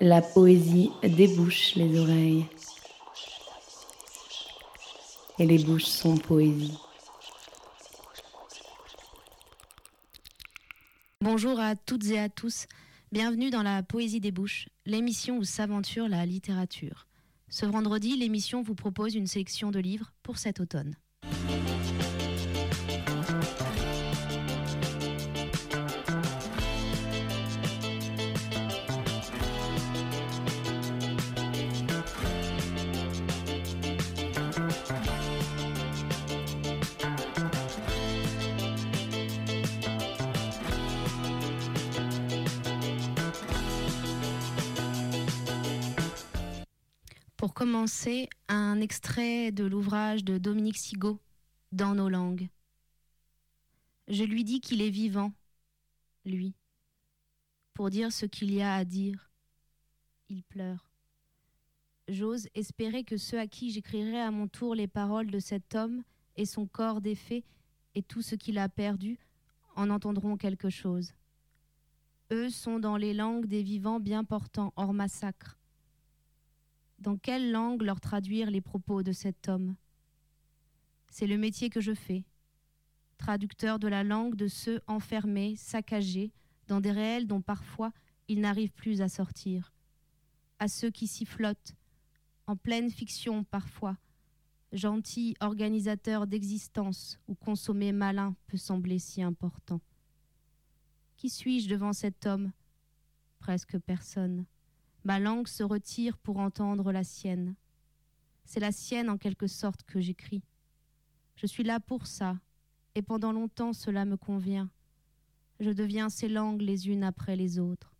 La poésie débouche les oreilles. Et les bouches sont poésie. Bonjour à toutes et à tous. Bienvenue dans la Poésie des Bouches, l'émission où s'aventure la littérature. Ce vendredi, l'émission vous propose une sélection de livres pour cet automne. Extrait de l'ouvrage de Dominique Sigaud, Dans nos langues. Je lui dis qu'il est vivant, lui, pour dire ce qu'il y a à dire. Il pleure. J'ose espérer que ceux à qui j'écrirai à mon tour les paroles de cet homme et son corps défait et tout ce qu'il a perdu en entendront quelque chose. Eux sont dans les langues des vivants bien portants hors massacre dans quelle langue leur traduire les propos de cet homme? C'est le métier que je fais, traducteur de la langue de ceux enfermés, saccagés, dans des réels dont parfois ils n'arrivent plus à sortir, à ceux qui s'y flottent, en pleine fiction parfois, gentils organisateurs d'existence où consommer malin peut sembler si important. Qui suis-je devant cet homme? Presque personne. Ma langue se retire pour entendre la sienne. C'est la sienne en quelque sorte que j'écris. Je suis là pour ça, et pendant longtemps cela me convient. Je deviens ces langues les unes après les autres.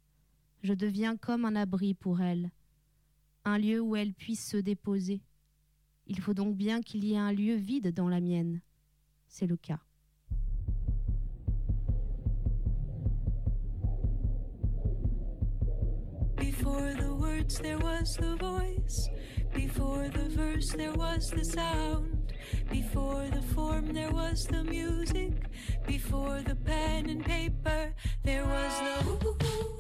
Je deviens comme un abri pour elles, un lieu où elles puissent se déposer. Il faut donc bien qu'il y ait un lieu vide dans la mienne. C'est le cas. Words, there was the voice. Before the verse, there was the sound. Before the form, there was the music. Before the pen and paper, there was the. Before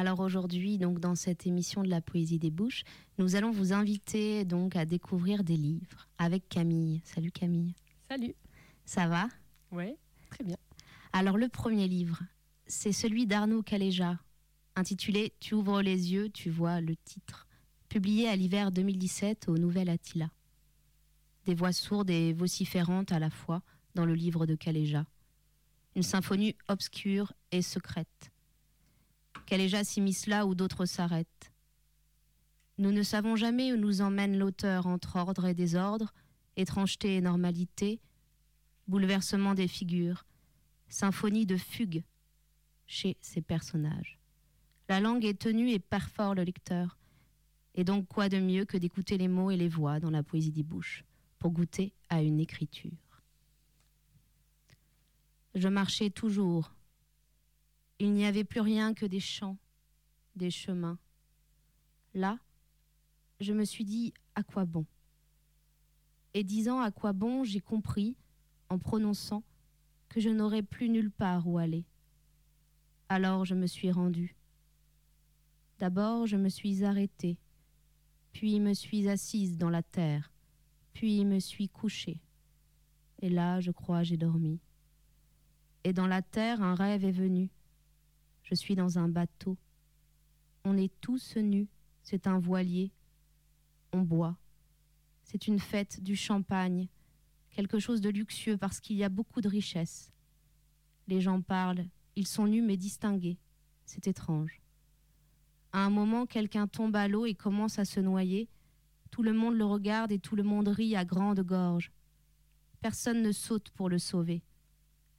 Alors aujourd'hui, donc dans cette émission de la poésie des bouches, nous allons vous inviter donc à découvrir des livres avec Camille. Salut Camille. Salut. Ça va? Ouais, très bien. Alors le premier livre, c'est celui d'Arnaud Caléja, intitulé Tu ouvres les yeux, tu vois le titre, publié à l'hiver 2017 au Nouvel Attila. Des voix sourdes et vociférantes à la fois dans le livre de Caléja. Une symphonie obscure et secrète. Caléja s'immisce là où d'autres s'arrêtent. Nous ne savons jamais où nous emmène l'auteur entre ordre et désordre, étrangeté et normalité, bouleversement des figures, symphonie de fugue chez ces personnages. La langue est tenue et perfore le lecteur. Et donc quoi de mieux que d'écouter les mots et les voix dans la poésie des bouches pour goûter à une écriture? Je marchais toujours. Il n'y avait plus rien que des champs, des chemins. Là, je me suis dit à quoi bon? Et disant à quoi bon, j'ai compris, en prononçant, que je n'aurais plus nulle part où aller. Alors je me suis rendue. D'abord je me suis arrêtée, puis me suis assise dans la terre, puis me suis couchée. Et là, je crois, j'ai dormi. Et dans la terre, un rêve est venu. Je suis dans un bateau. On est tous nus, c'est un voilier. On boit. C'est une fête du champagne, quelque chose de luxueux parce qu'il y a beaucoup de richesse. Les gens parlent, ils sont nus mais distingués. C'est étrange. À un moment, quelqu'un tombe à l'eau et commence à se noyer. Tout le monde le regarde et tout le monde rit à grande gorge. Personne ne saute pour le sauver.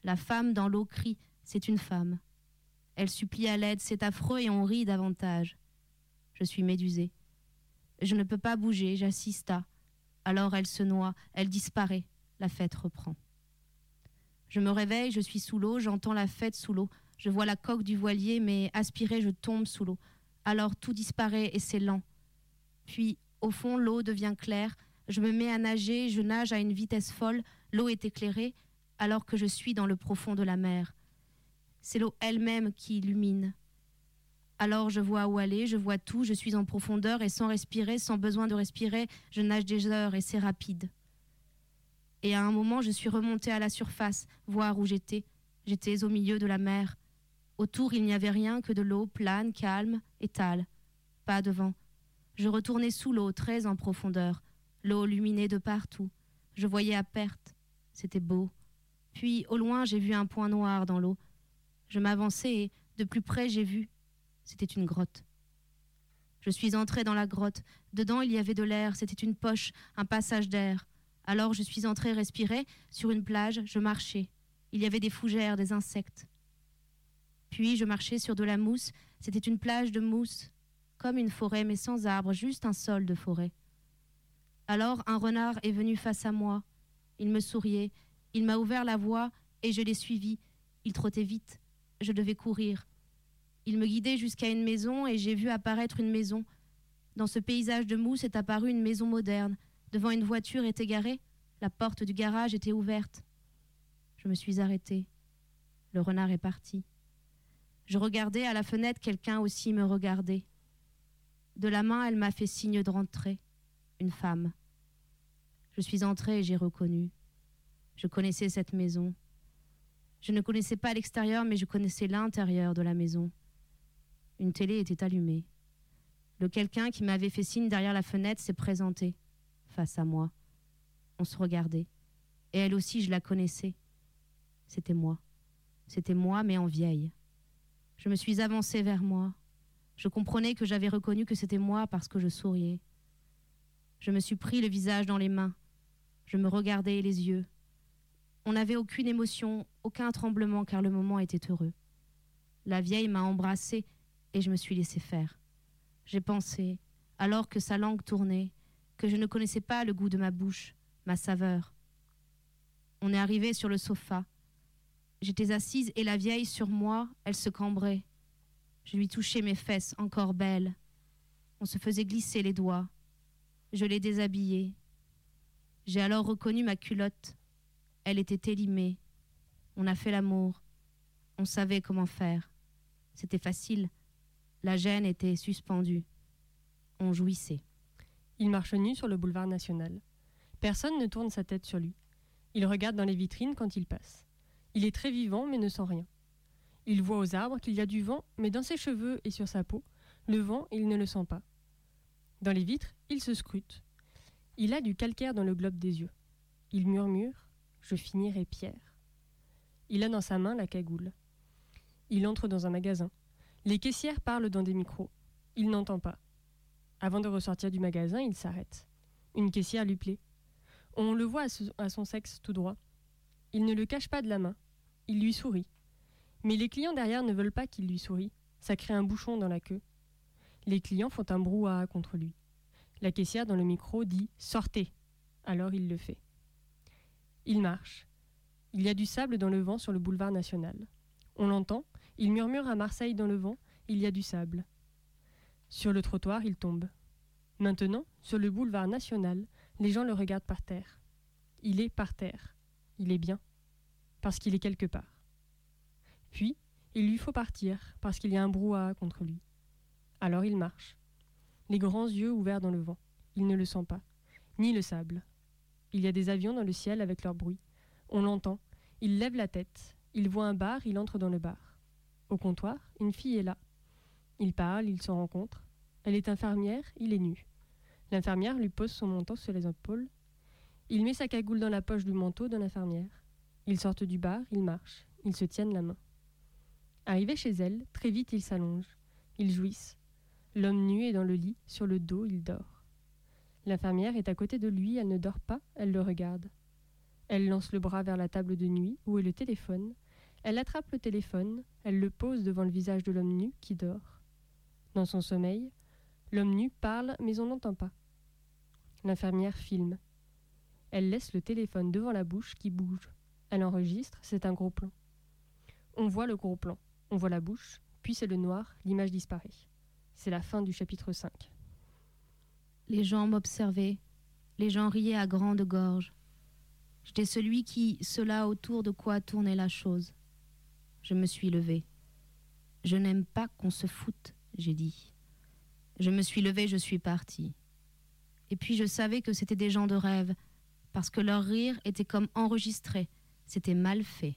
La femme dans l'eau crie C'est une femme. Elle supplie à l'aide, c'est affreux et on rit davantage. Je suis médusée. Je ne peux pas bouger, j'assiste à. Alors elle se noie, elle disparaît, la fête reprend. Je me réveille, je suis sous l'eau, j'entends la fête sous l'eau. Je vois la coque du voilier, mais aspirée, je tombe sous l'eau. Alors tout disparaît et c'est lent. Puis, au fond, l'eau devient claire. Je me mets à nager, je nage à une vitesse folle. L'eau est éclairée, alors que je suis dans le profond de la mer. C'est l'eau elle-même qui illumine. Alors je vois où aller, je vois tout, je suis en profondeur et sans respirer, sans besoin de respirer, je nage des heures et c'est rapide. Et à un moment, je suis remontée à la surface, voir où j'étais. J'étais au milieu de la mer. Autour, il n'y avait rien que de l'eau plane, calme, étale. Pas de vent. Je retournais sous l'eau, très en profondeur. L'eau luminait de partout. Je voyais à perte. C'était beau. Puis, au loin, j'ai vu un point noir dans l'eau. Je m'avançai et, de plus près, j'ai vu. C'était une grotte. Je suis entrée dans la grotte. Dedans, il y avait de l'air. C'était une poche, un passage d'air. Alors je suis entrée respirer. Sur une plage, je marchais. Il y avait des fougères, des insectes. Puis je marchais sur de la mousse. C'était une plage de mousse, comme une forêt, mais sans arbres, juste un sol de forêt. Alors un renard est venu face à moi. Il me souriait. Il m'a ouvert la voie et je l'ai suivi. Il trottait vite. Je devais courir. Il me guidait jusqu'à une maison et j'ai vu apparaître une maison. Dans ce paysage de mousse est apparue une maison moderne. Devant une voiture est égarée. La porte du garage était ouverte. Je me suis arrêtée. Le renard est parti. Je regardais à la fenêtre, quelqu'un aussi me regardait. De la main, elle m'a fait signe de rentrer. Une femme. Je suis entrée et j'ai reconnu. Je connaissais cette maison. Je ne connaissais pas l'extérieur, mais je connaissais l'intérieur de la maison. Une télé était allumée. Le quelqu'un qui m'avait fait signe derrière la fenêtre s'est présenté, face à moi. On se regardait. Et elle aussi, je la connaissais. C'était moi. C'était moi, mais en vieille. Je me suis avancée vers moi. Je comprenais que j'avais reconnu que c'était moi parce que je souriais. Je me suis pris le visage dans les mains. Je me regardais les yeux. On n'avait aucune émotion, aucun tremblement car le moment était heureux. La vieille m'a embrassée et je me suis laissé faire. J'ai pensé, alors que sa langue tournait, que je ne connaissais pas le goût de ma bouche, ma saveur. On est arrivé sur le sofa. J'étais assise et la vieille sur moi, elle se cambrait. Je lui touchais mes fesses, encore belles. On se faisait glisser les doigts. Je l'ai déshabillée. J'ai alors reconnu ma culotte. Elle était élimée. On a fait l'amour. On savait comment faire. C'était facile. La gêne était suspendue. On jouissait. Il marche nu sur le boulevard national. Personne ne tourne sa tête sur lui. Il regarde dans les vitrines quand il passe. Il est très vivant mais ne sent rien. Il voit aux arbres qu'il y a du vent, mais dans ses cheveux et sur sa peau, le vent, il ne le sent pas. Dans les vitres, il se scrute. Il a du calcaire dans le globe des yeux. Il murmure Je finirai pierre. Il a dans sa main la cagoule. Il entre dans un magasin. Les caissières parlent dans des micros. Il n'entend pas. Avant de ressortir du magasin, il s'arrête. Une caissière lui plaît. On le voit à, son sexe tout droit. Il ne le cache pas de la main. Il lui sourit. Mais les clients derrière ne veulent pas qu'il lui sourie. Ça crée un bouchon dans la queue. Les clients font un brouhaha contre lui. La caissière dans le micro dit Sortez Alors il le fait. Il marche. Il y a du sable dans le vent sur le boulevard national. On l'entend, il murmure à Marseille dans le vent Il y a du sable. Sur le trottoir, il tombe. Maintenant, sur le boulevard national, les gens le regardent par terre. Il est par terre. Il est bien. Parce qu'il est quelque part. Puis, il lui faut partir, parce qu'il y a un brouhaha contre lui. Alors il marche. Les grands yeux ouverts dans le vent. Il ne le sent pas. Ni le sable. Il y a des avions dans le ciel avec leur bruit. On l'entend. Il lève la tête. Il voit un bar, il entre dans le bar. Au comptoir, une fille est là, ils parlent, ils se rencontrent. Elle est infirmière, il est nu. L'infirmière lui pose son manteau sur les épaules. Il met sa cagoule dans la poche du manteau de l'infirmière. Ils sortent du bar, ils marchent, ils se tiennent la main. Arrivé chez elle, très vite ils s'allongent. Ils jouissent. L'homme nu est dans le lit, sur le dos, il dort. L'infirmière est à côté de lui, elle ne dort pas, elle le regarde. Elle lance le bras vers la table de nuit, où est le téléphone. Elle attrape le téléphone, elle le pose devant le visage de l'homme nu qui dort. Dans son sommeil, l'homme nu parle mais on n'entend pas. L'infirmière filme. Elle laisse le téléphone devant la bouche qui bouge. Elle enregistre, c'est un gros plan. On voit le gros plan, on voit la bouche, puis c'est le noir, l'image disparaît. C'est la fin du chapitre 5. Les gens m'observaient, les gens riaient à grande gorge. J'étais celui qui, cela autour de quoi tournait la chose. Je me suis levé. Je n'aime pas qu'on se foute j'ai dit. Je me suis levée, je suis partie. Et puis je savais que c'était des gens de rêve, parce que leur rire était comme enregistré, c'était mal fait.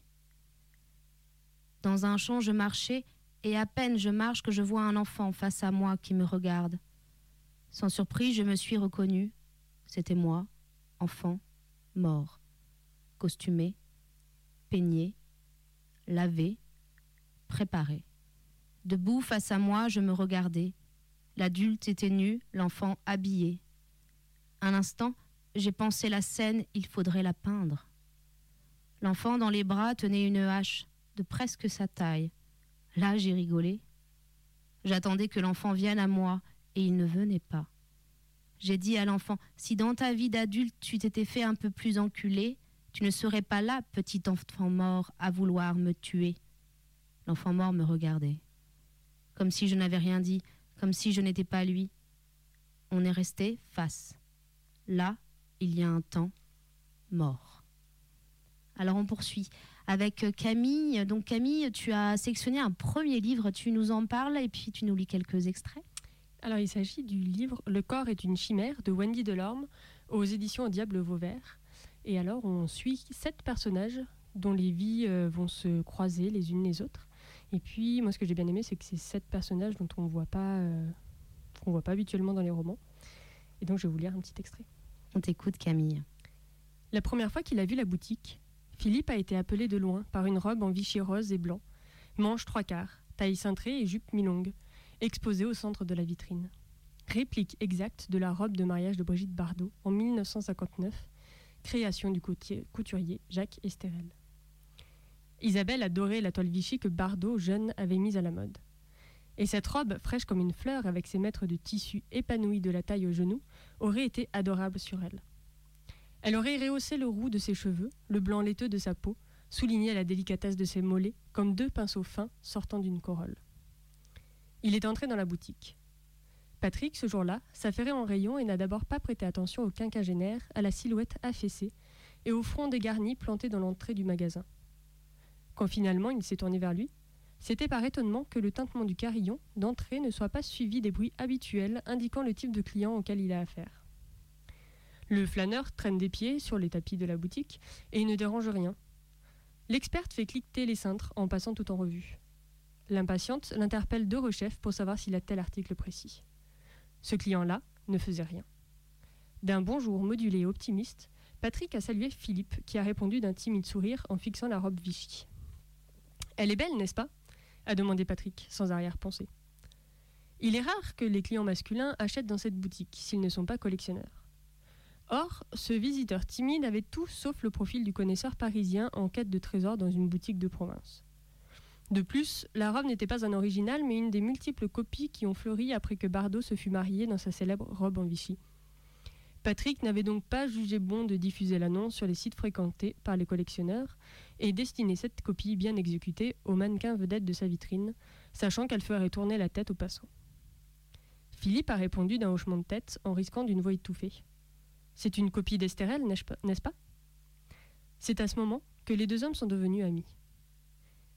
Dans un champ, je marchais, et à peine je marche que je vois un enfant face à moi qui me regarde. Sans surprise, je me suis reconnue. C'était moi, enfant, mort, costumé, peigné, lavé, préparé. Debout face à moi, je me regardais. L'adulte était nu, l'enfant habillé. Un instant, j'ai pensé la scène, il faudrait la peindre. L'enfant dans les bras tenait une hache de presque sa taille. Là, j'ai rigolé. J'attendais que l'enfant vienne à moi, et il ne venait pas. J'ai dit à l'enfant, si dans ta vie d'adulte tu t'étais fait un peu plus enculé, tu ne serais pas là, petit enfant mort, à vouloir me tuer. L'enfant mort me regardait comme si je n'avais rien dit, comme si je n'étais pas lui. On est resté face. Là, il y a un temps, mort. Alors on poursuit avec Camille. Donc Camille, tu as sélectionné un premier livre, tu nous en parles et puis tu nous lis quelques extraits. Alors il s'agit du livre Le corps est une chimère de Wendy Delorme aux éditions Diable Vauvert. Et alors on suit sept personnages dont les vies euh, vont se croiser les unes les autres. Et puis, moi, ce que j'ai bien aimé, c'est que c'est sept personnages dont on voit pas, euh, qu'on voit pas habituellement dans les romans. Et donc, je vais vous lire un petit extrait. On t'écoute, Camille. La première fois qu'il a vu la boutique, Philippe a été appelé de loin par une robe en vichy rose et blanc, manche trois quarts, taille cintrée et jupe mi-longue, exposée au centre de la vitrine. Réplique exacte de la robe de mariage de Brigitte Bardot en 1959, création du couturier Jacques Esterel. Isabelle adorait la toile Vichy que Bardot, jeune, avait mise à la mode. Et cette robe, fraîche comme une fleur, avec ses mètres de tissu épanouis de la taille au genou, aurait été adorable sur elle. Elle aurait rehaussé le roux de ses cheveux, le blanc laiteux de sa peau, souligné la délicatesse de ses mollets, comme deux pinceaux fins sortant d'une corolle. Il est entré dans la boutique. Patrick, ce jour-là, s'affairait en rayon et n'a d'abord pas prêté attention au quinquagénaire, à la silhouette affaissée et au front dégarni planté dans l'entrée du magasin. Quand finalement il s'est tourné vers lui, C'était par étonnement que le tintement du carillon d'entrée ne soit pas suivi des bruits habituels indiquant le type de client auquel il a affaire. Le flâneur traîne des pieds sur les tapis de la boutique et il ne dérange rien. L'experte fait cliqueter les cintres en passant tout en revue. L'impatiente l'interpelle de rechef pour savoir s'il a tel article précis. Ce client-là ne faisait rien. D'un bonjour modulé et optimiste, Patrick a salué Philippe, qui a répondu d'un timide sourire en fixant la robe Vichy. Elle est belle, n'est-ce pas? a demandé Patrick, sans arrière-pensée. Il est rare que les clients masculins achètent dans cette boutique s'ils ne sont pas collectionneurs. Or, ce visiteur timide avait tout sauf le profil du connaisseur parisien en quête de trésors dans une boutique de province. De plus, la robe n'était pas un original, mais une des multiples copies qui ont fleuri après que Bardot se fut marié dans sa célèbre robe en Vichy. Patrick n'avait donc pas jugé bon de diffuser l'annonce sur les sites fréquentés par les collectionneurs et destiner cette copie bien exécutée au mannequin vedette de sa vitrine, sachant qu'elle ferait tourner la tête aux passants. Philippe a répondu d'un hochement de tête en risquant d'une voix étouffée. C'est une copie d'Estérel, n'est-ce pas? C'est à ce moment que les deux hommes sont devenus amis.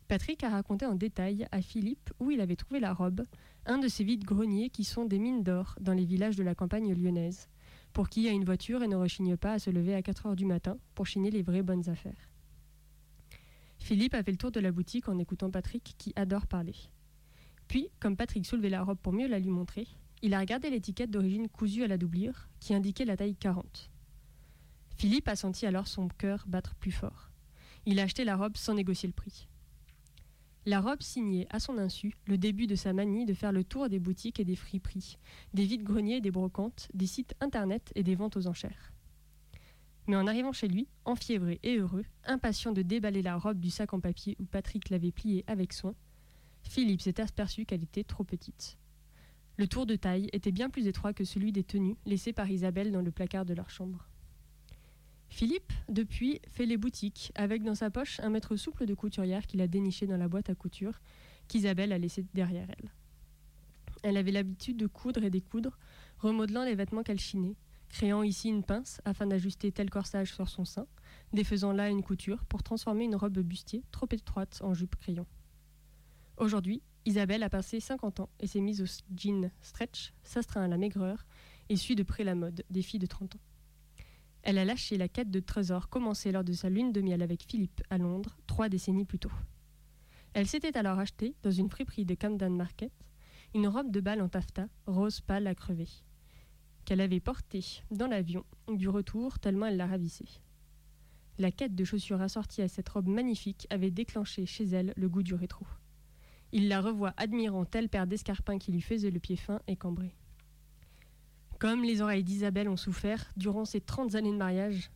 Patrick a raconté en détail à Philippe où il avait trouvé la robe, un de ces vides greniers qui sont des mines d'or dans les villages de la campagne lyonnaise, pour qui a une voiture et ne rechigne pas à se lever à 4 heures du matin pour chiner les vraies bonnes affaires. Philippe a fait le tour de la boutique en écoutant Patrick qui adore parler. Puis, comme Patrick soulevait la robe pour mieux la lui montrer, il a regardé l'étiquette d'origine cousue à la doublure qui indiquait la taille 40. Philippe a senti alors son cœur battre plus fort. Il a acheté la robe sans négocier le prix. La robe signait, à son insu, le début de sa manie de faire le tour des boutiques et des friperies, des vides-greniers et des brocantes, des sites internet et des ventes aux enchères. Mais en arrivant chez lui, enfiévré et heureux, impatient de déballer la robe du sac en papier où Patrick l'avait pliée avec soin, Philippe s'est aperçu qu'elle était trop petite. Le tour de taille était bien plus étroit que celui des tenues laissées par Isabelle dans le placard de leur chambre. Philippe, depuis, fait les boutiques, avec dans sa poche un mètre souple de couturière qu'il a déniché dans la boîte à couture qu'Isabelle a laissée derrière elle. Elle avait l'habitude de coudre et découdre, remodelant les vêtements qu'elle créant ici une pince afin d'ajuster tel corsage sur son sein, défaisant là une couture pour transformer une robe bustier trop étroite en jupe crayon. Aujourd'hui, Isabelle a passé 50 ans et s'est mise au jean stretch, s'astreint à la maigreur et suit de près la mode des filles de 30 ans. Elle a lâché la quête de trésors commencée lors de sa lune de miel avec Philippe à Londres, trois décennies plus tôt. Elle s'était alors achetée, dans une friperie de Camden Market, une robe de bal en taffetas, rose pâle à crever, qu'elle avait portée dans l'avion du retour tellement elle la ravissait. La quête de chaussures assorties à cette robe magnifique avait déclenché chez elle le goût du rétro. Il la revoit admirant telle paire d'escarpins qui lui faisait le pied fin et cambré. Comme les oreilles d'Isabelle ont souffert durant ces 30 années de mariage,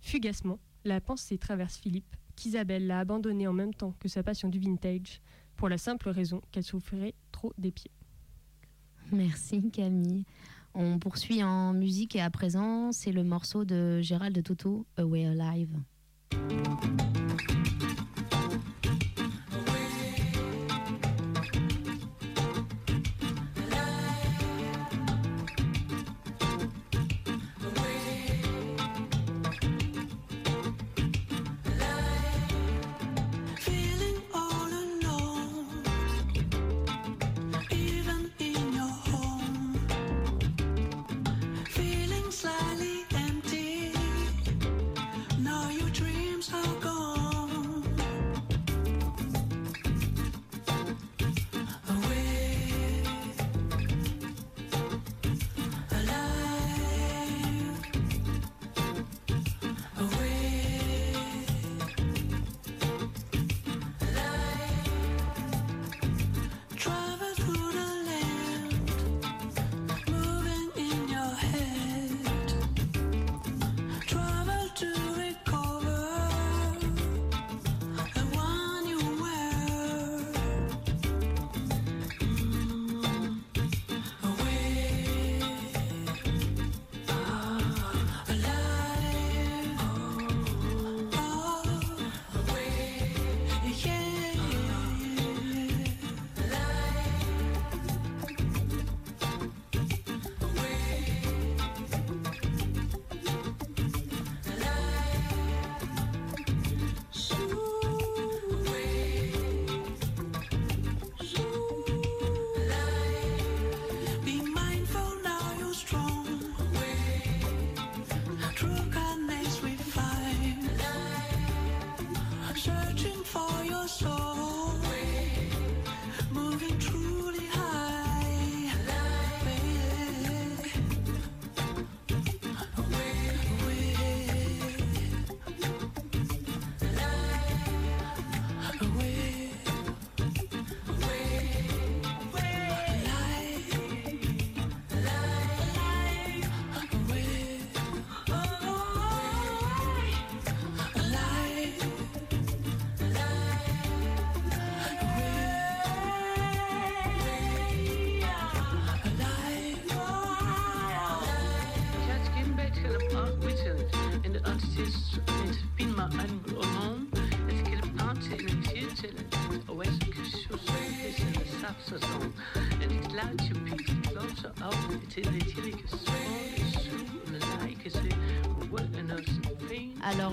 fugacement, la pensée traverse Philippe qu'Isabelle l'a abandonné en même temps que sa passion du vintage, pour la simple raison qu'elle souffrait trop des pieds. Merci Camille. On poursuit en musique et à présent, c'est le morceau de Gérald Toto, Away Alive.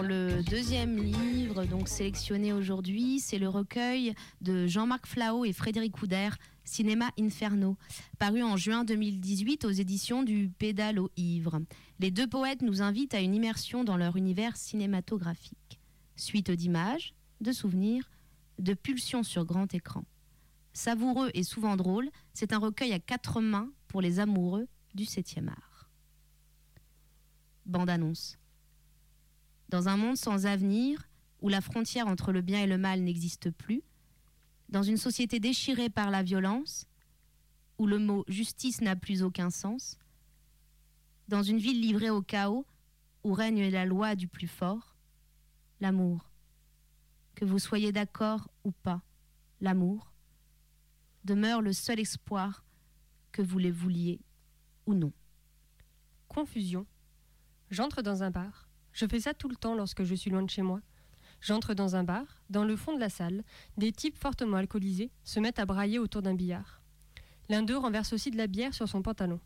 Le deuxième livre donc sélectionné aujourd'hui, c'est le recueil de Jean-Marc Flao et Frédéric Couder, Cinéma Inferno, paru en juin 2018 aux éditions du Pédalo au Ivre. Les deux poètes nous invitent à une immersion dans leur univers cinématographique. Suite d'images, de souvenirs, de pulsions sur grand écran. Savoureux et souvent drôle, c'est un recueil à quatre mains pour les amoureux du septième art. Bande-annonce. Dans un monde sans avenir, où la frontière entre le bien et le mal n'existe plus, dans une société déchirée par la violence, où le mot justice n'a plus aucun sens, dans une ville livrée au chaos, où règne la loi du plus fort, l'amour. Que vous soyez d'accord ou pas, l'amour demeure le seul espoir que vous les vouliez ou non. Confusion. J'entre dans un bar. Je fais ça tout le temps lorsque je suis loin de chez moi. J'entre dans un bar. Dans le fond de la salle, des types fortement alcoolisés se mettent à brailler autour d'un billard. L'un d'eux renverse aussi de la bière sur son pantalon.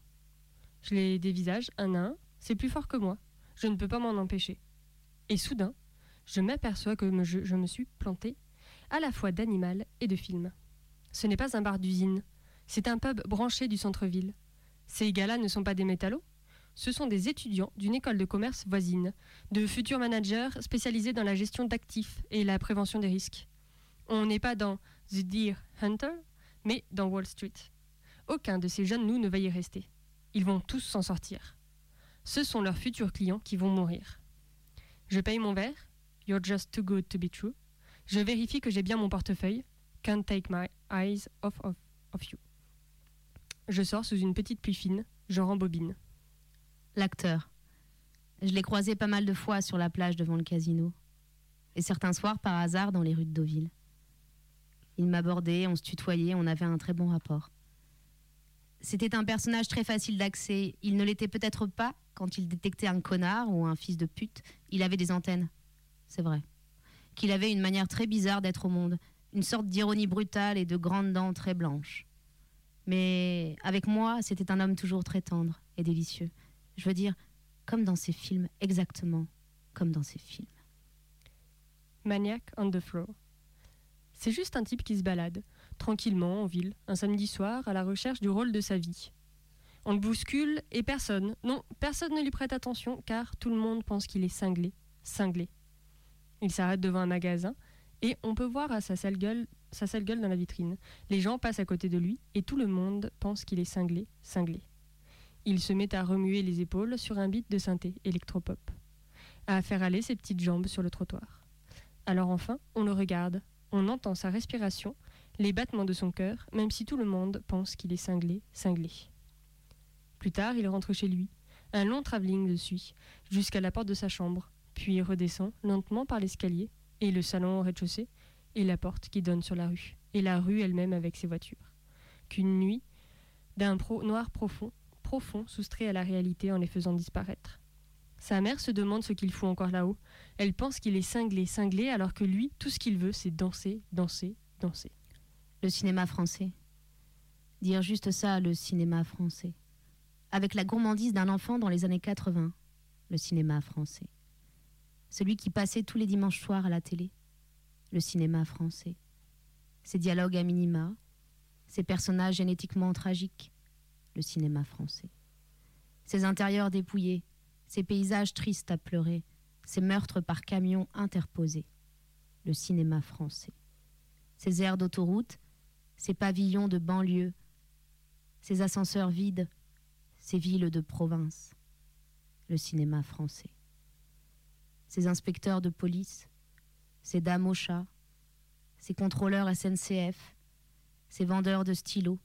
Je les dévisage un à un. C'est plus fort que moi. Je ne peux pas m'en empêcher. Et soudain, je m'aperçois que je, me suis planté à la fois d'animal et de film. Ce n'est pas un bar d'usine, c'est un pub branché du centre-ville. Ces gars-là ne sont pas des métallos, ce sont des étudiants d'une école de commerce voisine, de futurs managers spécialisés dans la gestion d'actifs et la prévention des risques. On n'est pas dans The Deer Hunter, mais dans Wall Street. Aucun de ces jeunes nous ne va y rester. Ils vont tous s'en sortir. Ce sont leurs futurs clients qui vont mourir. Je paye mon verre. You're just too good to be true. Je vérifie que j'ai bien mon portefeuille. Can't take my eyes off of, you. Je sors sous une petite pluie fine, je rembobine. L'acteur. Je l'ai croisé pas mal de fois sur la plage devant le casino. Et certains soirs, par hasard, dans les rues de Deauville. Il m'abordait, on se tutoyait, on avait un très bon rapport. C'était un personnage très facile d'accès. Il ne l'était peut-être pas quand il détectait un connard ou un fils de pute. Il avait des antennes. C'est vrai. Qu'il avait une manière très bizarre d'être au monde une sorte d'ironie brutale et de grandes dents très blanches. Mais avec moi, c'était un homme toujours très tendre et délicieux. Je veux dire, comme dans ses films, exactement comme dans ses films. Maniac on the Floor. C'est juste un type qui se balade, tranquillement en ville, un samedi soir, à la recherche du rôle de sa vie. On le bouscule et personne, non, personne ne lui prête attention car tout le monde pense qu'il est cinglé, cinglé. Il s'arrête devant un magasin et on peut voir à sa sale gueule, sa sale gueule dans la vitrine. Les gens passent à côté de lui et tout le monde pense qu'il est cinglé, cinglé. Il se met à remuer les épaules sur un beat de synthé électropop, à faire aller ses petites jambes sur le trottoir. Alors enfin, on le regarde, on entend sa respiration, les battements de son cœur, même si tout le monde pense qu'il est cinglé, cinglé. Plus tard, il rentre chez lui. Un long travelling le suit, jusqu'à la porte de sa chambre, puis redescend lentement par l'escalier et le salon au rez-de-chaussée, et la porte qui donne sur la rue, et la rue elle-même avec ses voitures. Qu'une nuit, d'un pro noir profond, profond, soustrait à la réalité en les faisant disparaître. Sa mère se demande ce qu'il fout encore là-haut. Elle pense qu'il est cinglé, cinglé, alors que lui, tout ce qu'il veut, c'est danser, danser, danser. Le cinéma français. Dire juste ça, le cinéma français. Avec la gourmandise d'un enfant dans les années 80, le cinéma français celui qui passait tous les dimanches soirs à la télé, le cinéma français. Ses dialogues à minima, ses personnages génétiquement tragiques, le cinéma français. Ses intérieurs dépouillés, ses paysages tristes à pleurer, ses meurtres par camions interposés, le cinéma français. Ses aires d'autoroute, ses pavillons de banlieue, ses ascenseurs vides, ses villes de province, le cinéma français ces inspecteurs de police, ces dames au chat, ces contrôleurs SNCF, ces vendeurs de stylos,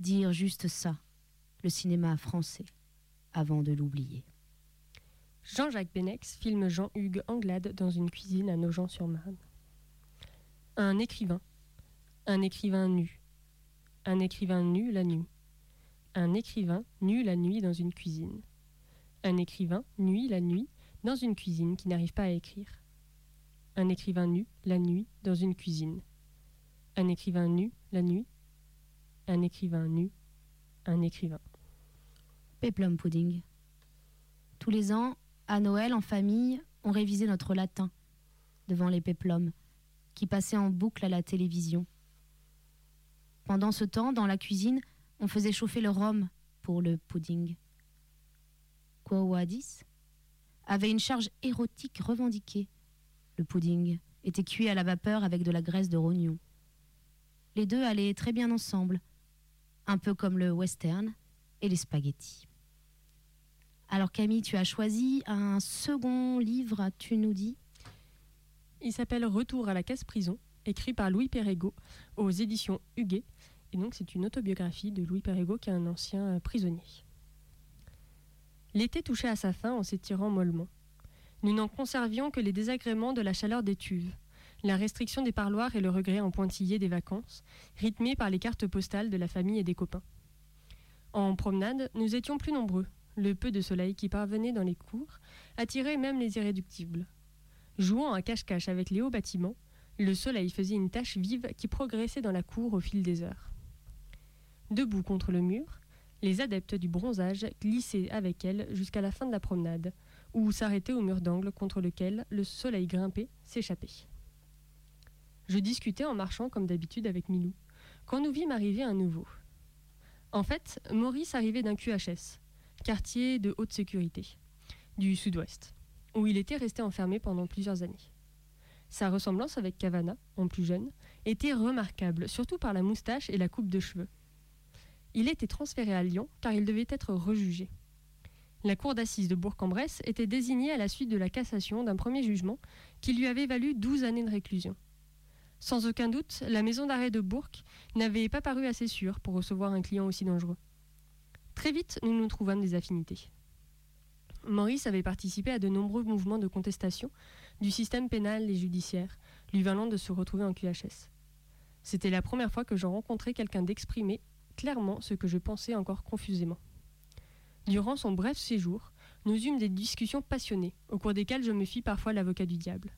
dire juste ça, le cinéma français, avant de l'oublier. Jean-Jacques Benex filme Jean-Hugues Anglade dans une cuisine à Nogent-sur-Marne. Un écrivain, un écrivain nu, un écrivain nu la nuit, un écrivain nu la nuit dans une cuisine, un écrivain nuit la nuit dans une cuisine qui n'arrive pas à écrire. Un écrivain nu, la nuit, dans une cuisine. Un écrivain nu, la nuit. Un écrivain nu, un écrivain. Peplum pudding. Tous les ans, à Noël, en famille, on révisait notre latin devant les péplums qui passaient en boucle à la télévision. Pendant ce temps, dans la cuisine, on faisait chauffer le rhum pour le pudding. Quo avait une charge érotique revendiquée. Le pudding était cuit à la vapeur avec de la graisse de rognon. Les deux allaient très bien ensemble, un peu comme le western et les spaghettis. Alors Camille, tu as choisi un second livre, tu nous dis? Il s'appelle Retour à la casse-prison, écrit par Louis Perregaux aux éditions Huguet. Et donc c'est une autobiographie de Louis Perregaux qui est un ancien prisonnier. L'été touchait à sa fin en s'étirant mollement. Nous n'en conservions que les désagréments de la chaleur des tuves, la restriction des parloirs et le regret en pointillé des vacances, rythmés par les cartes postales de la famille et des copains. En promenade, nous étions plus nombreux, le peu de soleil qui parvenait dans les cours attirait même les irréductibles. Jouant à cache-cache avec les hauts bâtiments, le soleil faisait une tache vive qui progressait dans la cour au fil des heures. Debout contre le mur, les adeptes du bronzage glissaient avec elle jusqu'à la fin de la promenade, ou s'arrêtaient au mur d'angle contre lequel le soleil grimpé s'échappait. Je discutais en marchant comme d'habitude avec Milou, quand nous vîmes arriver un nouveau. En fait, Maurice arrivait d'un QHS, quartier de haute sécurité, du sud-ouest, où il était resté enfermé pendant plusieurs années. Sa ressemblance avec Cavana, en plus jeune, était remarquable, surtout par la moustache et la coupe de cheveux. Il était transféré à Lyon car il devait être rejugé. La cour d'assises de Bourg-en-Bresse était désignée à la suite de la cassation d'un premier jugement qui lui avait valu 12 années de réclusion. Sans aucun doute, la maison d'arrêt de Bourg n'avait pas paru assez sûre pour recevoir un client aussi dangereux. Très vite, nous nous trouvâmes des affinités. Maurice avait participé à de nombreux mouvements de contestation du système pénal et judiciaire, lui valant de se retrouver en QHS. C'était la première fois que j'en rencontrais quelqu'un d'exprimer clairement ce que je pensais encore confusément. Durant son bref séjour, nous eûmes des discussions passionnées, au cours desquelles je me fis parfois l'avocat du diable.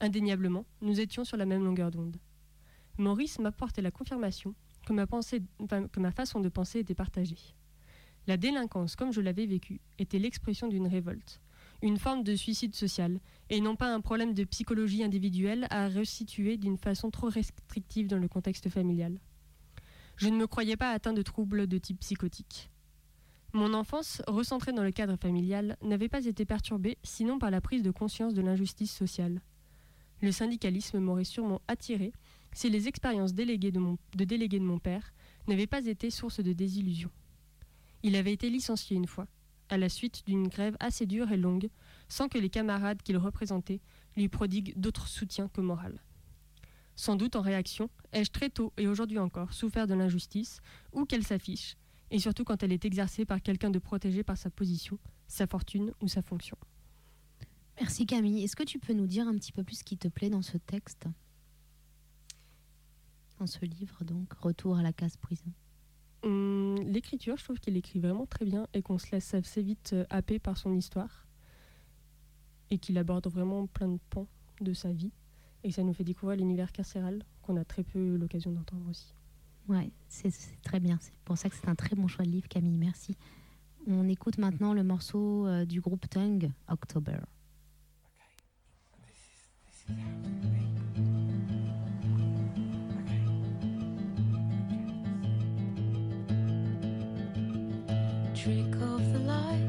Indéniablement, nous étions sur la même longueur d'onde. Maurice m'apportait la confirmation que ma, façon de penser était partagée. La délinquance, comme je l'avais vécue, était l'expression d'une révolte, une forme de suicide social, et non pas un problème de psychologie individuelle à resituer d'une façon trop restrictive dans le contexte familial. Je ne me croyais pas atteint de troubles de type psychotique. Mon enfance, recentrée dans le cadre familial, n'avait pas été perturbée sinon par la prise de conscience de l'injustice sociale. Le syndicalisme m'aurait sûrement attiré si les expériences déléguées de, mon, de délégués de mon père n'avaient pas été source de désillusion. Il avait été licencié une fois, à la suite d'une grève assez dure et longue, sans que les camarades qu'il représentait lui prodiguent d'autres soutiens que moral. Sans doute en réaction, ai-je très tôt et aujourd'hui encore souffert de l'injustice, où qu'elle s'affiche, et surtout quand elle est exercée par quelqu'un de protégé par sa position, sa fortune ou sa fonction. Merci Camille. Est-ce que tu peux nous dire un petit peu plus ce qui te plaît dans ce texte Dans ce livre, donc, Retour à la case prison Hum, l'écriture, je trouve qu'il écrit vraiment très bien et qu'on se laisse assez vite euh, happer par son histoire et qu'il aborde vraiment plein de pans de sa vie et ça nous fait découvrir l'univers carcéral qu'on a très peu l'occasion d'entendre aussi. Ouais, c'est très bien. C'est pour ça que c'est un très bon choix de livre, Camille. Merci. On écoute maintenant le morceau euh, du groupe Tongue, October. Trick of the light,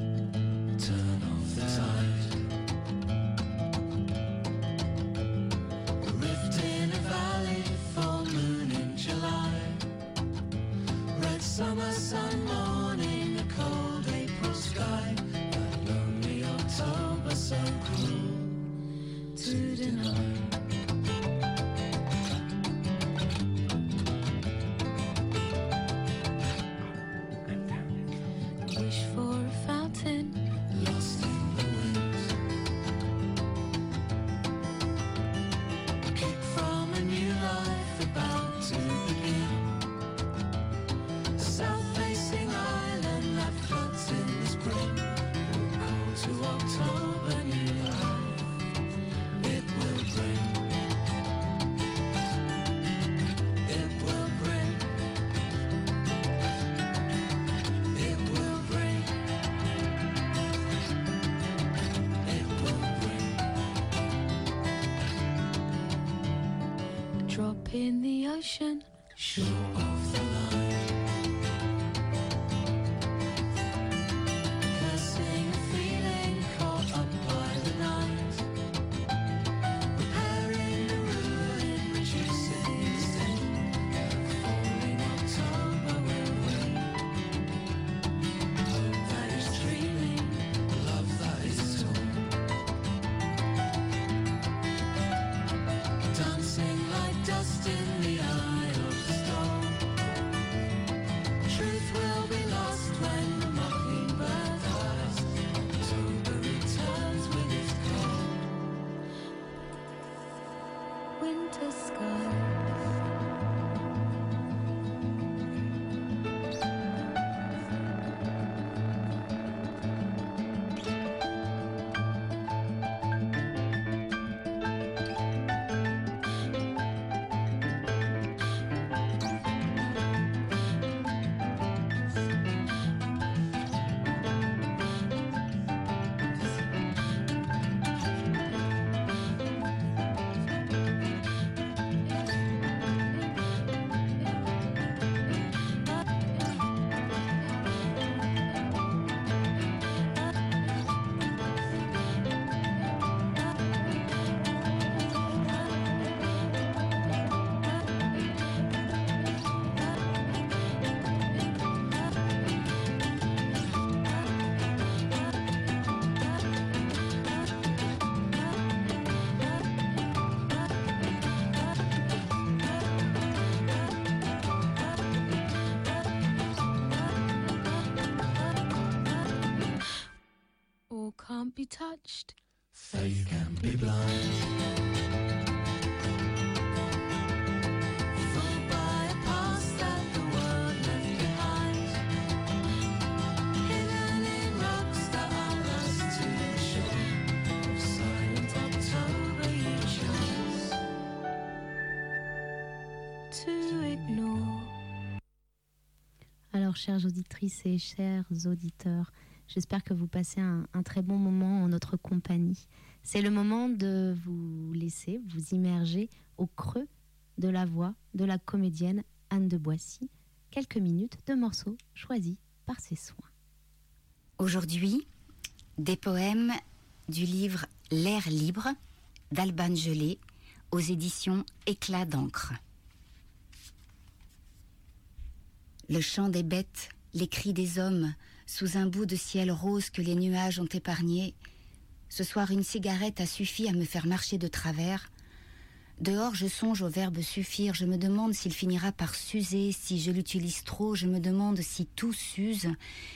ocean. Touched. Faith can be blind. Alors, chères auditrices et chers auditeurs, J'espère que vous passez un, très bon moment en notre compagnie. C'est le moment de vous laisser vous immerger au creux de la voix de la comédienne Anne de Boissy. Quelques minutes de morceaux choisis par ses soins. Aujourd'hui, des poèmes du livre L'air libre d'Alban Gelé aux éditions Éclat d'encre. Le chant des bêtes, les cris des hommes, sous un bout de ciel rose que les nuages ont épargné. Ce soir, une cigarette a suffi à me faire marcher de travers. Dehors, je songe au verbe suffire. Je me demande s'il finira par s'user. Si je l'utilise trop, je me demande si tout s'use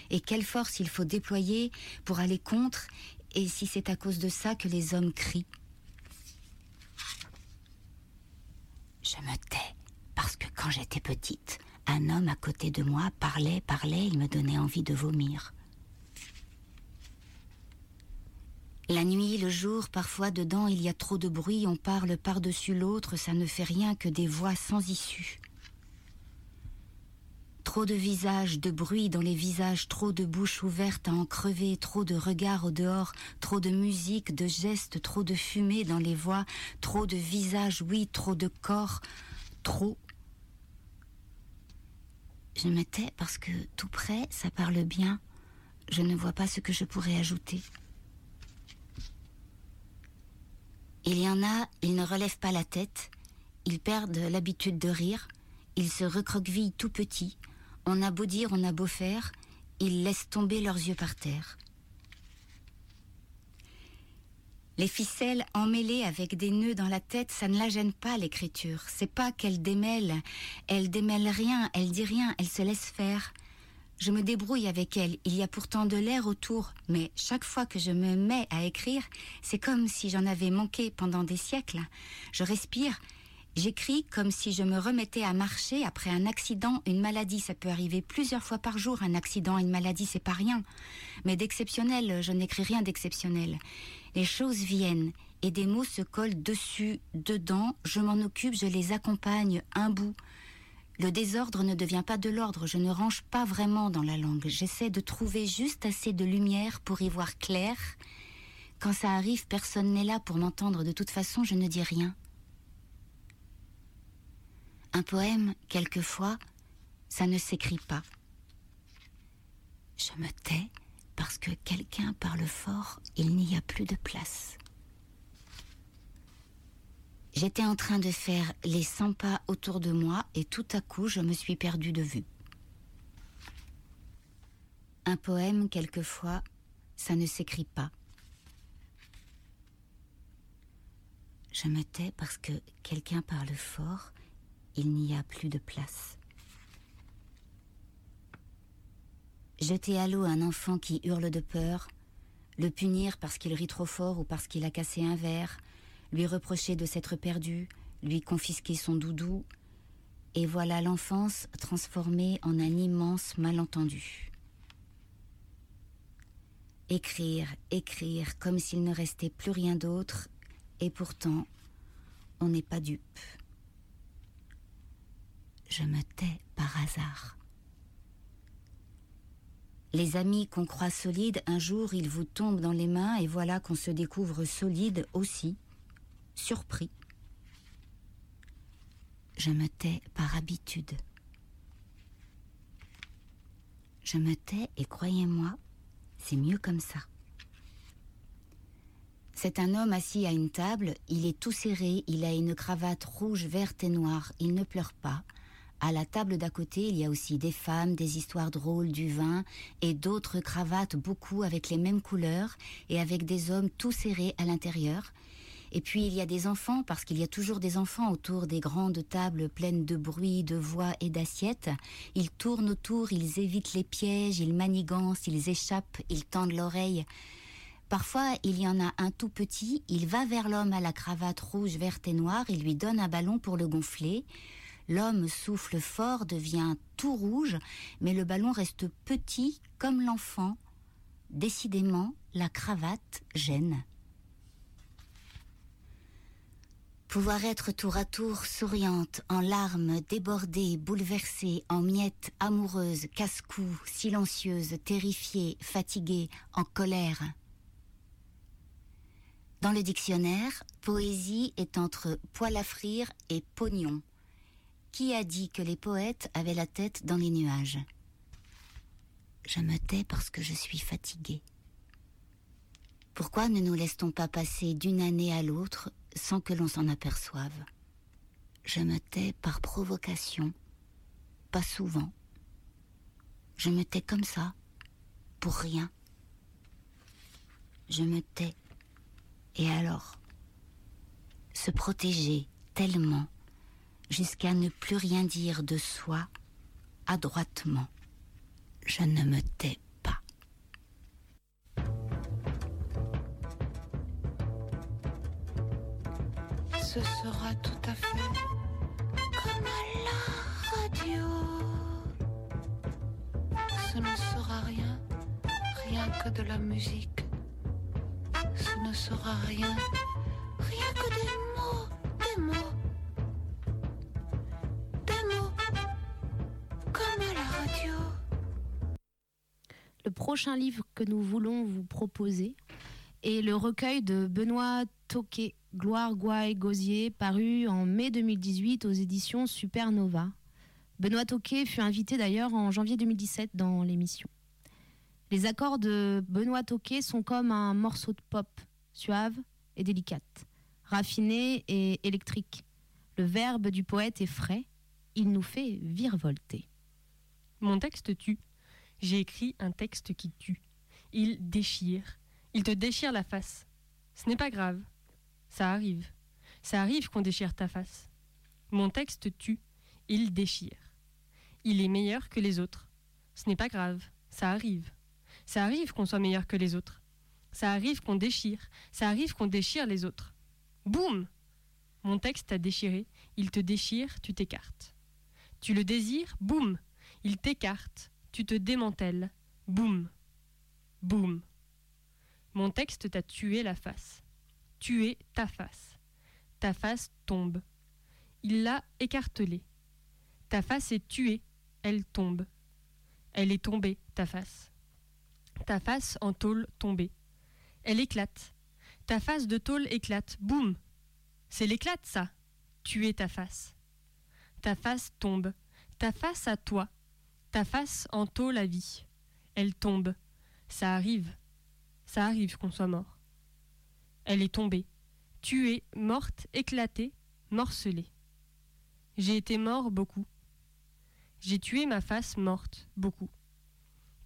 et quelle force il faut déployer pour aller contre et si c'est à cause de ça que les hommes crient. Je me tais parce que quand j'étais petite, un homme à côté de moi parlait, parlait, il me donnait envie de vomir. La nuit, le jour, parfois dedans il y a trop de bruit, on parle par-dessus l'autre, ça ne fait rien que des voix sans issue. Trop de visages, de bruit dans les visages, trop de bouches ouvertes à en crever, trop de regards au dehors, trop de musique, de gestes, trop de fumée dans les voix, trop de visages, oui, trop de corps, trop je me tais parce que tout près, ça parle bien. Je ne vois pas ce que je pourrais ajouter. Il y en a, ils ne relèvent pas la tête, ils perdent l'habitude de rire, ils se recroquevillent tout petits, on a beau dire, on a beau faire, ils laissent tomber leurs yeux par terre. Les ficelles emmêlées avec des nœuds dans la tête, ça ne la gêne pas l'écriture. C'est pas qu'elle démêle, elle démêle rien, elle dit rien, elle se laisse faire. Je me débrouille avec elle, il y a pourtant de l'air autour, mais chaque fois que je me mets à écrire, c'est comme si j'en avais manqué pendant des siècles. Je respire, J'écris comme si je me remettais à marcher après un accident, une maladie. Ça peut arriver plusieurs fois par jour, un accident, une maladie, c'est pas rien. Mais d'exceptionnel, je n'écris rien d'exceptionnel. Les choses viennent et des mots se collent dessus, dedans, je m'en occupe, je les accompagne, un bout. Le désordre ne devient pas de l'ordre, je ne range pas vraiment dans la langue. J'essaie de trouver juste assez de lumière pour y voir clair. Quand ça arrive, personne n'est là pour m'entendre. De toute façon, je ne dis rien. Un poème, quelquefois, ça ne s'écrit pas. Je me tais parce que quelqu'un parle fort, il n'y a plus de place. J'étais en train de faire les 100 pas autour de moi et tout à coup je me suis perdue de vue. Un poème, quelquefois, ça ne s'écrit pas. Je me tais parce que quelqu'un parle fort, il n'y a plus de place. Jeter à l'eau un enfant qui hurle de peur, le punir parce qu'il rit trop fort ou parce qu'il a cassé un verre, lui reprocher de s'être perdu, lui confisquer son doudou, et voilà l'enfance transformée en un immense malentendu. Écrire, écrire, comme s'il ne restait plus rien d'autre, et pourtant, on n'est pas dupe. Je me tais par hasard. Les amis qu'on croit solides, un jour ils vous tombent dans les mains et voilà qu'on se découvre solide aussi surpris. Je me tais par habitude. Je me tais et croyez-moi, c'est mieux comme ça. C'est un homme assis à une table, il est tout serré, il a une cravate rouge, verte et noire, il ne pleure pas. À la table d'à côté, il y a aussi des femmes, des histoires drôles, du vin et d'autres cravates, beaucoup avec les mêmes couleurs et avec des hommes tout serrés à l'intérieur. Et puis il y a des enfants, parce qu'il y a toujours des enfants autour des grandes tables pleines de bruit, de voix et d'assiettes. Ils tournent autour, ils évitent les pièges, ils manigancent, ils échappent, ils tendent l'oreille. Parfois, il y en a un tout petit, il va vers l'homme à la cravate rouge, verte et noire, il lui donne un ballon pour le gonfler. L'homme souffle fort, devient tout rouge, mais le ballon reste petit comme l'enfant. Décidément, la cravate gêne. Pouvoir être tour à tour souriante, en larmes, débordée, bouleversée, en miettes, amoureuse, casse-cou, silencieuse, terrifiée, fatiguée, en colère. Dans le dictionnaire, poésie est entre poil à frire et pognon. Qui a dit que les poètes avaient la tête dans les nuages? Je me tais parce que je suis fatiguée. Pourquoi ne nous laisse-t-on pas passer d'une année à l'autre sans que l'on s'en aperçoive? Je me tais par provocation, pas souvent. Je me tais comme ça, pour rien. Je me tais. Et alors? Se protéger tellement jusqu'à ne plus rien dire de soi adroitement. Je ne me tais ce sera tout à fait comme à la radio. Ce ne sera rien, rien que de la musique. Ce ne sera rien, rien que des prochain livre que nous voulons vous proposer est le recueil de Benoît Toquet Gloire Gouaille Gosier, paru en mai 2018 aux éditions Supernova. Benoît Toquet fut invité d'ailleurs en janvier 2017 dans l'émission. Les accords de Benoît Toquet sont comme un morceau de pop, suave et délicate, raffiné et électrique. Le verbe du poète est frais, il nous fait virevolter. Mon texte tue. J'ai écrit un texte qui tue. Il déchire. Il te déchire la face. Ce n'est pas grave. Ça arrive. Ça arrive qu'on déchire ta face. Mon texte tue. Il déchire. Il est meilleur que les autres. Ce n'est pas grave. Ça arrive. Ça arrive qu'on soit meilleur que les autres. Ça arrive qu'on déchire. Ça arrive qu'on déchire les autres. Boum Mon texte t'a déchiré. Il te déchire, tu t'écartes. Tu le désires, boum Il t'écarte. Tu te démantèles. Boum Boum Mon texte t'a tué la face tuer ta face. Ta face tombe. Il l'a écartelée. Ta face est tuée, elle tombe. Elle est tombée, ta face. Ta face en tôle tombée. Elle éclate. Ta face de tôle éclate. Boum C'est l'éclate, ça. Tuer ta face. Ta face tombe, ta face à toi, ta face en tôt la vie. Elle tombe, ça arrive, ça arrive qu'on soit mort. Elle est tombée, tuée, morte, éclatée, morcelée. J'ai été mort beaucoup. J'ai tué ma face morte beaucoup.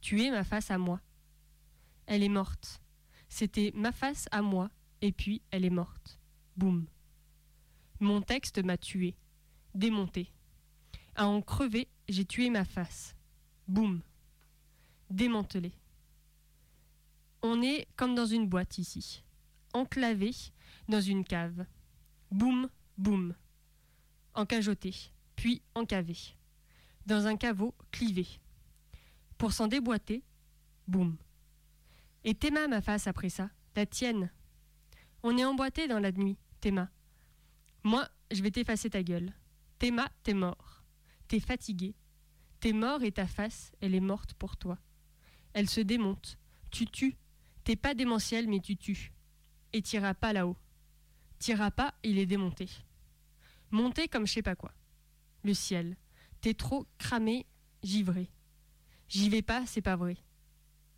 Tué ma face à moi. Elle est morte. C'était ma face à moi, et puis elle est morte. Boum. Mon texte m'a tué, démonté. À en crever, j'ai tué ma face. Boum. Démantelé. On est comme dans une boîte ici, enclavé dans une cave. Boum, boum. Encajoté, puis encavé. Dans un caveau clivé. Pour s'en déboîter, boum. Et Théma ma face après ça, la tienne. On est emboîté dans la nuit, Théma. Moi, je vais t'effacer ta gueule. Théma, t'es mort. T'es fatigué. T'es mort et ta face, elle est morte pour toi. Elle se démonte. Tu tues. T'es pas démentiel, mais tu tues. Et t'iras pas là-haut. T'iras pas, il est démonté. Monté comme je sais pas quoi. Le ciel. T'es trop cramé, givré. J'y vais pas, c'est pas vrai.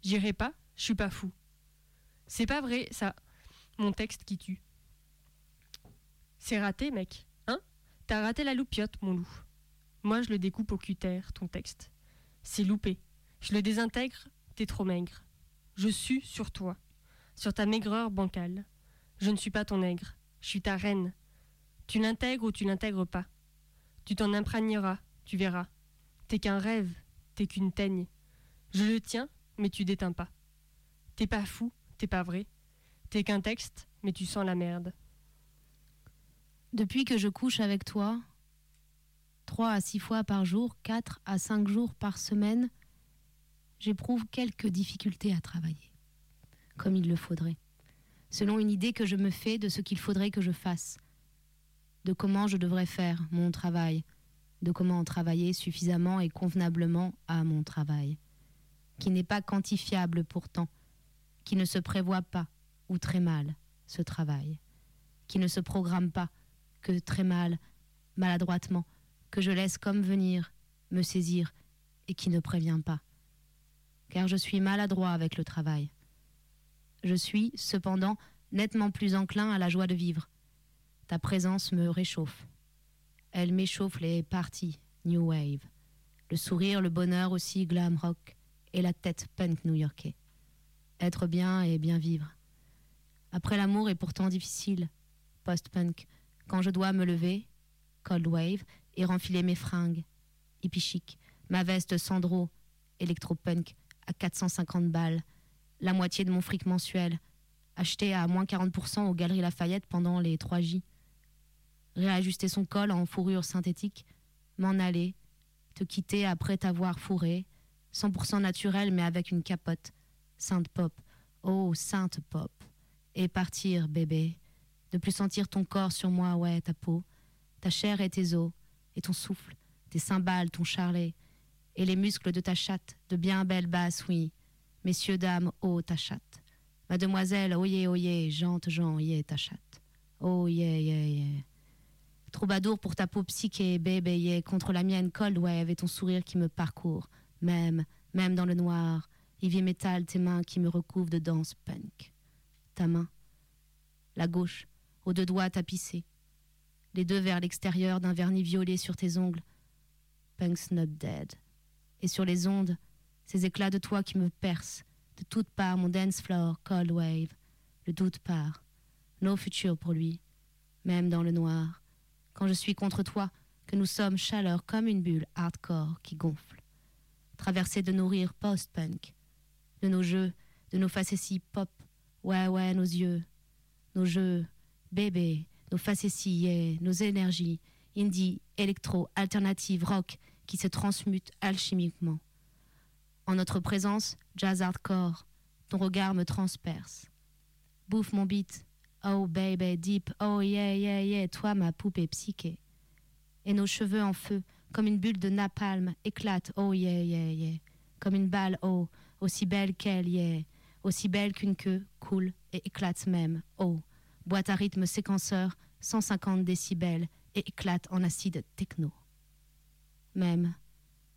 J'irai pas, je suis pas fou. C'est pas vrai, ça. Mon texte qui tue. C'est raté, mec. Hein? T'as raté la loupiote, mon loup. Moi, je le découpe au cutter, ton texte. C'est loupé. Je le désintègre, t'es trop maigre. Je sue sur toi, sur ta maigreur bancale. Je ne suis pas ton nègre, je suis ta reine. Tu l'intègres ou tu l'intègres pas. Tu t'en imprégneras, tu verras. T'es qu'un rêve, t'es qu'une teigne. Je le tiens, mais tu déteins pas. T'es pas fou, t'es pas vrai. T'es qu'un texte, mais tu sens la merde. Depuis que je couche avec toi, trois à six fois par jour, quatre à cinq jours par semaine, j'éprouve quelques difficultés à travailler, comme il le faudrait, selon une idée que je me fais de ce qu'il faudrait que je fasse, de comment je devrais faire mon travail, de comment travailler suffisamment et convenablement à mon travail, qui n'est pas quantifiable pourtant, qui ne se prévoit pas, ou très mal, ce travail, qui ne se programme pas, que très mal, maladroitement, que je laisse comme venir, me saisir, et qui ne prévient pas car je suis maladroit avec le travail. Je suis, cependant, nettement plus enclin à la joie de vivre. Ta présence me réchauffe. Elle m'échauffe les parties New Wave, le sourire, le bonheur aussi glam rock et la tête punk new-yorkais. Être bien et bien vivre. Après l'amour est pourtant difficile, post-punk, quand je dois me lever, cold wave, et renfiler mes fringues, hippie chic, ma veste Sandro, électro-punk, à 450 balles, la moitié de mon fric mensuel, acheté à moins 40% aux Galeries Lafayette pendant les 3J. Réajuster son col en fourrure synthétique, m'en aller, te quitter après t'avoir fourré, 100% naturel mais avec une capote, sainte pop, oh sainte pop, et partir bébé, de plus sentir ton corps sur moi, ouais, ta peau, ta chair et tes os, et ton souffle, tes cymbales, ton charlet, et les muscles de ta chatte, de bien belles basses, oui. Messieurs, dames, oh ta chatte. Mademoiselle, oyez, oyez, jante, Jean, yé ta chatte. Oh yeah, yeah, yeah. Troubadour pour ta peau psyché, bébé, yeah, contre la mienne, cold wave et ton sourire qui me parcourt. Même, même dans le noir, Ivy métal, tes mains qui me recouvrent de danse punk. Ta main, la gauche, aux deux doigts tapissés. Les deux vers l'extérieur d'un vernis violet sur tes ongles. Punk's not dead. Et sur les ondes, ces éclats de toi qui me percent, de toutes parts mon dance floor, cold wave, le doute part, no futur pour lui, même dans le noir, quand je suis contre toi, que nous sommes chaleur comme une bulle hardcore qui gonfle, traversée de nos rires post-punk, de nos jeux, de nos facéties pop, ouais ouais nos yeux, nos jeux, bébé, nos facéties, nos énergies, indie, électro, alternative, rock, qui se transmute alchimiquement. En notre présence, jazz hardcore, ton regard me transperce. Bouffe mon beat, oh baby deep, oh yeah yeah yeah, toi ma poupée psyché. Et nos cheveux en feu, comme une bulle de napalm, éclatent, oh yeah yeah yeah, comme une balle, oh, aussi belle qu'elle, yeah, aussi belle qu'une queue, coule et éclate même, oh, boîte à rythme séquenceur, 150 décibels et éclate en acide techno. même,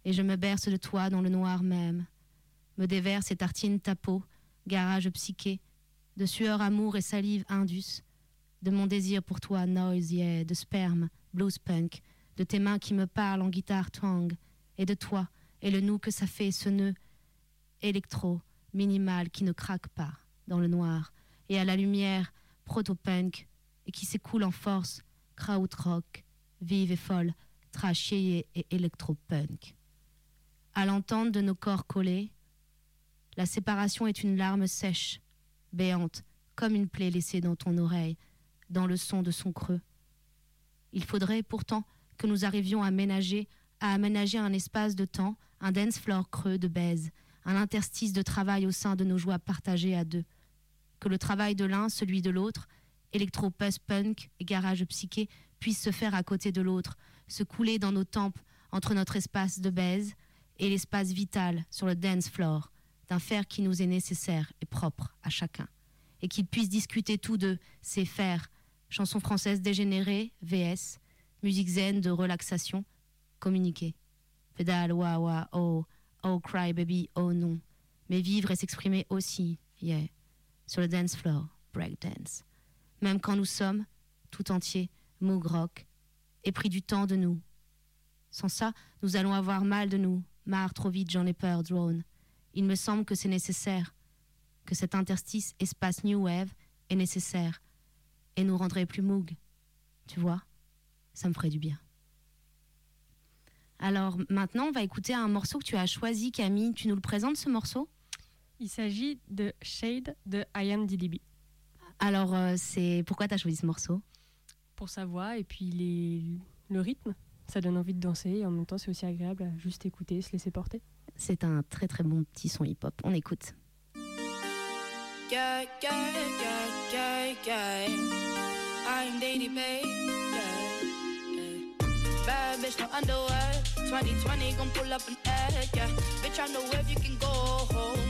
et je me berce de toi dans le noir même, me déverse et tartine ta peau, garage psyché, de sueur amour et salive indus, de mon désir pour toi noise, yeah, de sperme, blues punk, de tes mains qui me parlent en guitare twang, et de toi, et le nous que ça fait, ce nœud électro, minimal, qui ne craque pas dans le noir, et à la lumière, proto-punk, et qui s'écoule en force, krautrock, vive et folle, trashée et électro-punk. À l'entente de nos corps collés, la séparation est une larme sèche, béante, comme une plaie laissée dans ton oreille, dans le son de son creux. Il faudrait pourtant que nous arrivions à ménager, à aménager un espace de temps, un dance floor creux de baise, un interstice de travail au sein de nos joies partagées à deux. Que le travail de l'un, celui de l'autre, électro punk et garage psyché, puisse se faire à côté de l'autre, se couler dans nos tempes entre notre espace de baise et l'espace vital sur le dance floor, d'un fer qui nous est nécessaire et propre à chacun, et qu'ils puissent discuter tous deux ces fers, chansons françaises dégénérées, VS, musique zen de relaxation, communiquer. Pédale, wa wa, oh, oh cry baby, oh non. Mais vivre et s'exprimer aussi, yeah, sur le dance floor, break dance. Même quand nous sommes, tout entiers, moog rock, et pris du temps de nous. Sans ça, nous allons avoir mal de nous, marre trop vite, j'en ai peur, drone. Il me semble que c'est nécessaire, que cet interstice espace New Wave est nécessaire, et nous rendrait plus moog. Tu vois? Ça me ferait du bien. Alors maintenant, on va écouter un morceau que tu as choisi, Camille. Tu nous le présentes, ce morceau? Il s'agit de Shade de I Am DDB. Alors, euh, c'est pourquoi tu as choisi ce morceau? Pour sa voix et puis les... le rythme. Ça donne envie de danser et en même temps, c'est aussi agréable à juste écouter, se laisser porter. C'est un très très bon petit son hip-hop. On écoute. Yeah, yeah, yeah, yeah, yeah. I'm Daddy Bay. Yeah, yeah. Bad bitch, no underwear. 2020 gon' pull up an egg. Yeah. Bitch, I know if you can go home.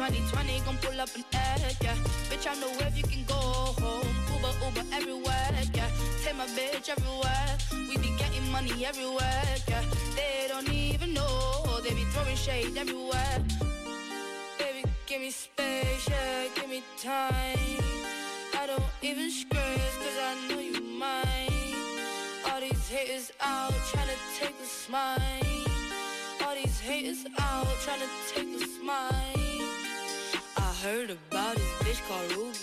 2020 gon' pull up an egg, yeah. Bitch, I know if you can go home. Uber, Uber everywhere, yeah. Take my bitch everywhere. We be getting money everywhere, yeah. They don't even know. They be throwing shade everywhere. Baby, give me space, yeah. Give me time. I don't even scratch, cause I know you mine. All these haters out trying to take a smile. All these haters out trying to take a smile. Heard about this bitch called Ruby.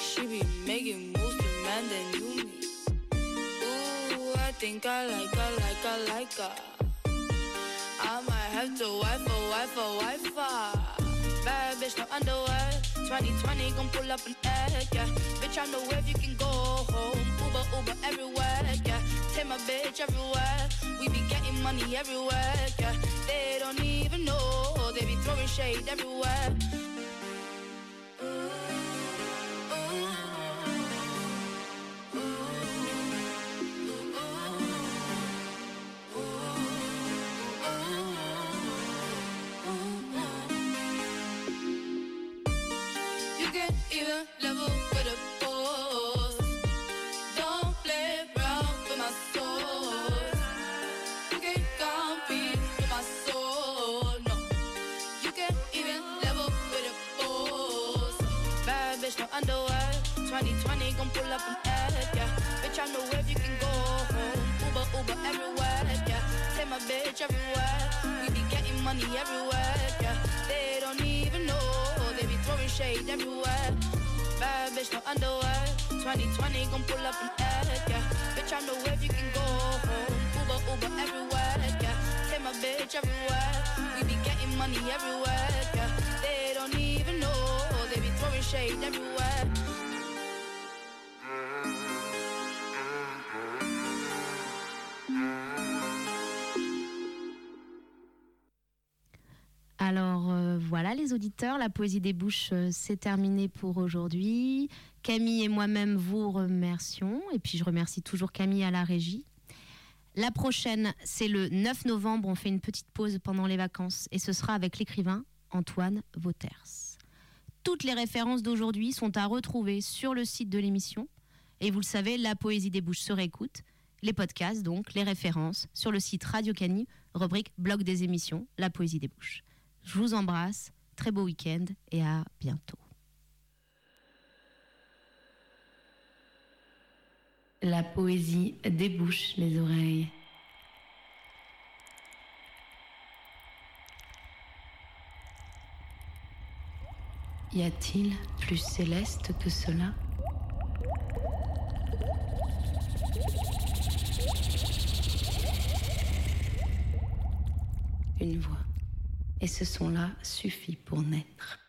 She be making moves to man that knew me. Ooh, I think I like her, like her, like her. I might have to wife her, wife her, wife her. Bad bitch, no underwear. 2020 gon' pull up an egg, yeah. Bitch, I know if you can go home. Uber, Uber everywhere, yeah. Take my bitch everywhere. We be getting money everywhere, yeah. They don't even know. They be throwing shade everywhere. You can even level I know if you can go home. Uber, Uber everywhere, yeah. Take my bitch everywhere. We be getting money everywhere, yeah. They don't even know. They be throwing shade everywhere. Bad bitch, no underwear. 2020 gon' pull up an egg, yeah. Bitch, I know if you can go home. Uber, Uber everywhere, yeah. Take my bitch everywhere. We be getting money everywhere, yeah. They don't even know. They be throwing shade everywhere. Alors euh, voilà les auditeurs, la poésie des bouches, euh, c'est terminé pour aujourd'hui. Camille et moi-même vous remercions, et puis je remercie toujours Camille à la régie. La prochaine, c'est le 9 novembre, on fait une petite pause pendant les vacances, et ce sera avec l'écrivain Antoine Vauters. Toutes les références d'aujourd'hui sont à retrouver sur le site de l'émission, et vous le savez, la poésie des bouches se réécoute, les podcasts donc, les références, sur le site Radio Canu, rubrique blog des émissions, la poésie des bouches. Je vous embrasse, très beau week-end et à bientôt. La poésie débouche les oreilles. Y a-t-il plus céleste que cela? Une voix. Et ce son-là suffit pour naître.